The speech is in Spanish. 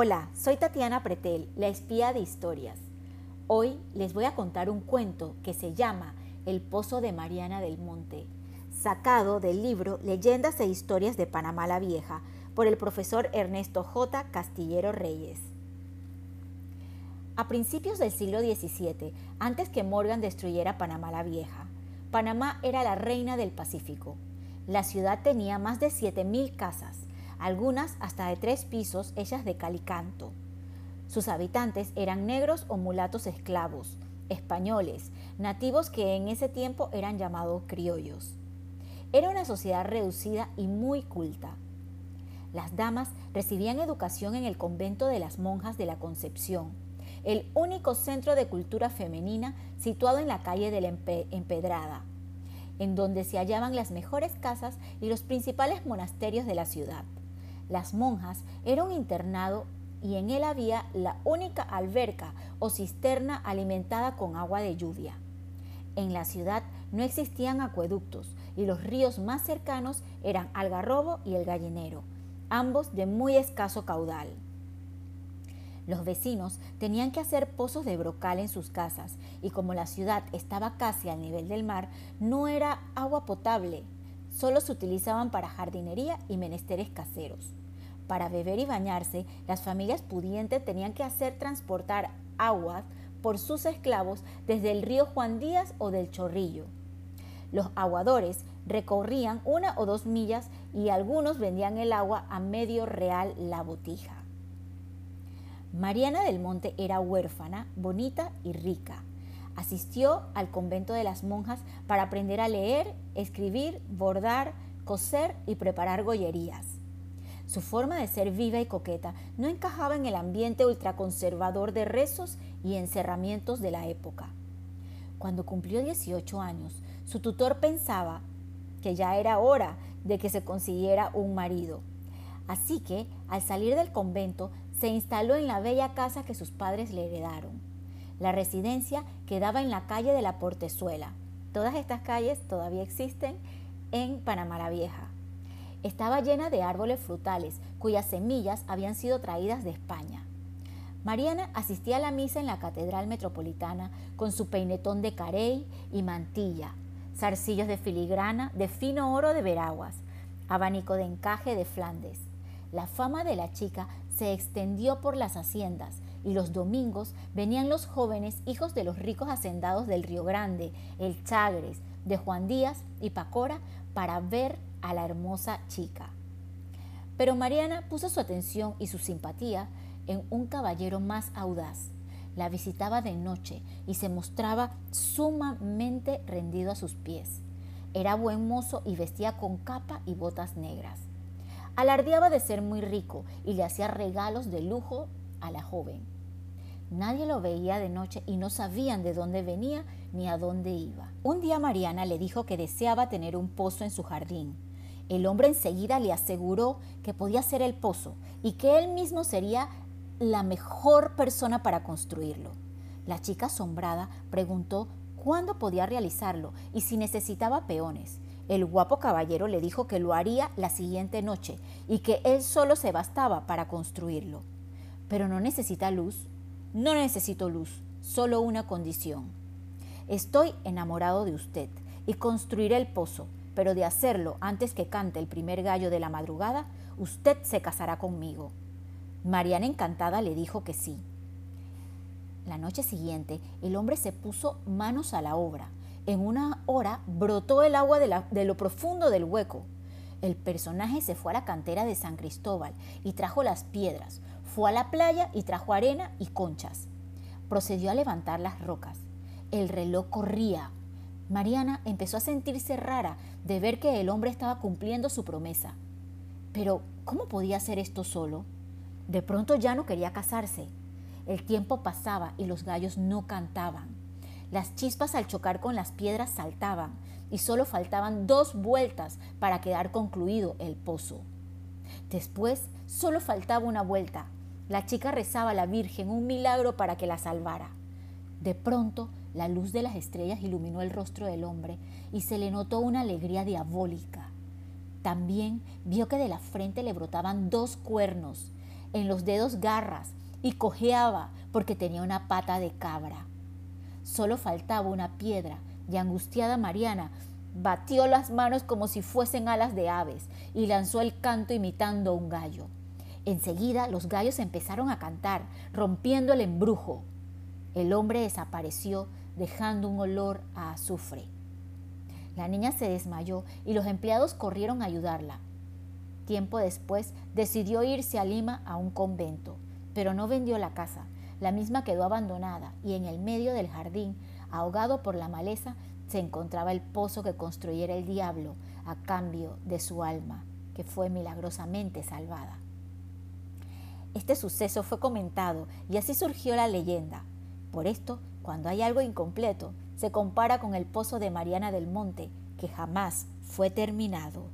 Hola, soy Tatiana Pretel, la espía de historias. Hoy les voy a contar un cuento que se llama El Pozo de Mariana del Monte, sacado del libro Leyendas e Historias de Panamá la Vieja por el profesor Ernesto J. Castillero Reyes. A principios del siglo XVII, antes que Morgan destruyera Panamá la Vieja, Panamá era la reina del Pacífico. La ciudad tenía más de 7.000 casas, algunas hasta de tres pisos hechas de calicanto. Sus habitantes eran negros o mulatos esclavos, españoles, nativos que en ese tiempo eran llamados criollos. Era una sociedad reducida y muy culta. Las damas recibían educación en el convento de las monjas de la Concepción, el único centro de cultura femenina situado en la calle de la Empedrada, en donde se hallaban las mejores casas y los principales monasterios de la ciudad. Las monjas era un internado y en él había la única alberca o cisterna alimentada con agua de lluvia. En la ciudad no existían acueductos y los ríos más cercanos eran Algarrobo y el Gallinero, ambos de muy escaso caudal. Los vecinos tenían que hacer pozos de brocal en sus casas y como la ciudad estaba casi al nivel del mar, no era agua potable, solo se utilizaban para jardinería y menesteres caseros. Para beber y bañarse, las familias pudientes tenían que hacer transportar aguas por sus esclavos desde el río Juan Díaz o del Chorrillo. Los aguadores recorrían una o dos millas y algunos vendían el agua a medio real la botija. Mariana del Monte era huérfana, bonita y rica. Asistió al convento de las monjas para aprender a leer, escribir, bordar, coser y preparar gollerías. Su forma de ser viva y coqueta no encajaba en el ambiente ultraconservador de rezos y encerramientos de la época. Cuando cumplió 18 años, su tutor pensaba que ya era hora de que se consiguiera un marido. Así que, al salir del convento, se instaló en la bella casa que sus padres le heredaron. La residencia quedaba en la calle de la Portezuela. Todas estas calles todavía existen en Panamá la Vieja. Estaba llena de árboles frutales cuyas semillas habían sido traídas de España. Mariana asistía a la misa en la Catedral Metropolitana con su peinetón de carey y mantilla, zarcillos de filigrana de fino oro de Veraguas, abanico de encaje de Flandes. La fama de la chica se extendió por las haciendas y los domingos venían los jóvenes hijos de los ricos hacendados del Río Grande, el Chagres, de Juan Díaz y Pacora para ver a la hermosa chica. Pero Mariana puso su atención y su simpatía en un caballero más audaz. La visitaba de noche y se mostraba sumamente rendido a sus pies. Era buen mozo y vestía con capa y botas negras. Alardeaba de ser muy rico y le hacía regalos de lujo a la joven. Nadie lo veía de noche y no sabían de dónde venía ni a dónde iba. Un día Mariana le dijo que deseaba tener un pozo en su jardín. El hombre enseguida le aseguró que podía ser el pozo y que él mismo sería la mejor persona para construirlo. La chica asombrada preguntó cuándo podía realizarlo y si necesitaba peones. El guapo caballero le dijo que lo haría la siguiente noche y que él solo se bastaba para construirlo. Pero no necesita luz. No necesito luz, solo una condición. Estoy enamorado de usted y construiré el pozo, pero de hacerlo antes que cante el primer gallo de la madrugada, usted se casará conmigo. Mariana encantada le dijo que sí. La noche siguiente, el hombre se puso manos a la obra en una hora brotó el agua de, lo profundo del hueco. El personaje se fue a la cantera de San Cristóbal y trajo las piedras. Fue a la playa y trajo arena y conchas. Procedió a levantar las rocas. El reloj corría. Mariana empezó a sentirse rara de ver que el hombre estaba cumpliendo su promesa. Pero, ¿cómo podía hacer esto solo? De pronto ya no quería casarse. El tiempo pasaba y los gallos no cantaban. Las chispas al chocar con las piedras saltaban y solo faltaban dos vueltas para quedar concluido el pozo. Después solo faltaba una vuelta. La chica rezaba a la Virgen un milagro para que la salvara. De pronto, la luz de las estrellas iluminó el rostro del hombre y se le notó una alegría diabólica. También vio que de la frente le brotaban dos cuernos. en los dedos garras y cojeaba porque tenía una pata de cabra. Solo faltaba una piedra y angustiada Mariana batió las manos como si fuesen alas de aves y lanzó el canto imitando a un gallo. Enseguida los gallos empezaron a cantar, rompiendo el embrujo. El hombre desapareció dejando un olor a azufre. La niña se desmayó y los empleados corrieron a ayudarla. Tiempo después decidió irse a Lima a un convento, pero no vendió la casa. La misma quedó abandonada y en el medio del jardín, ahogado por la maleza, se encontraba el pozo que construyera el diablo a cambio de su alma, que fue milagrosamente salvada. Este suceso fue comentado y así surgió la leyenda. Por esto, cuando hay algo incompleto, se compara con el pozo de Mariana del Monte, que jamás fue terminado.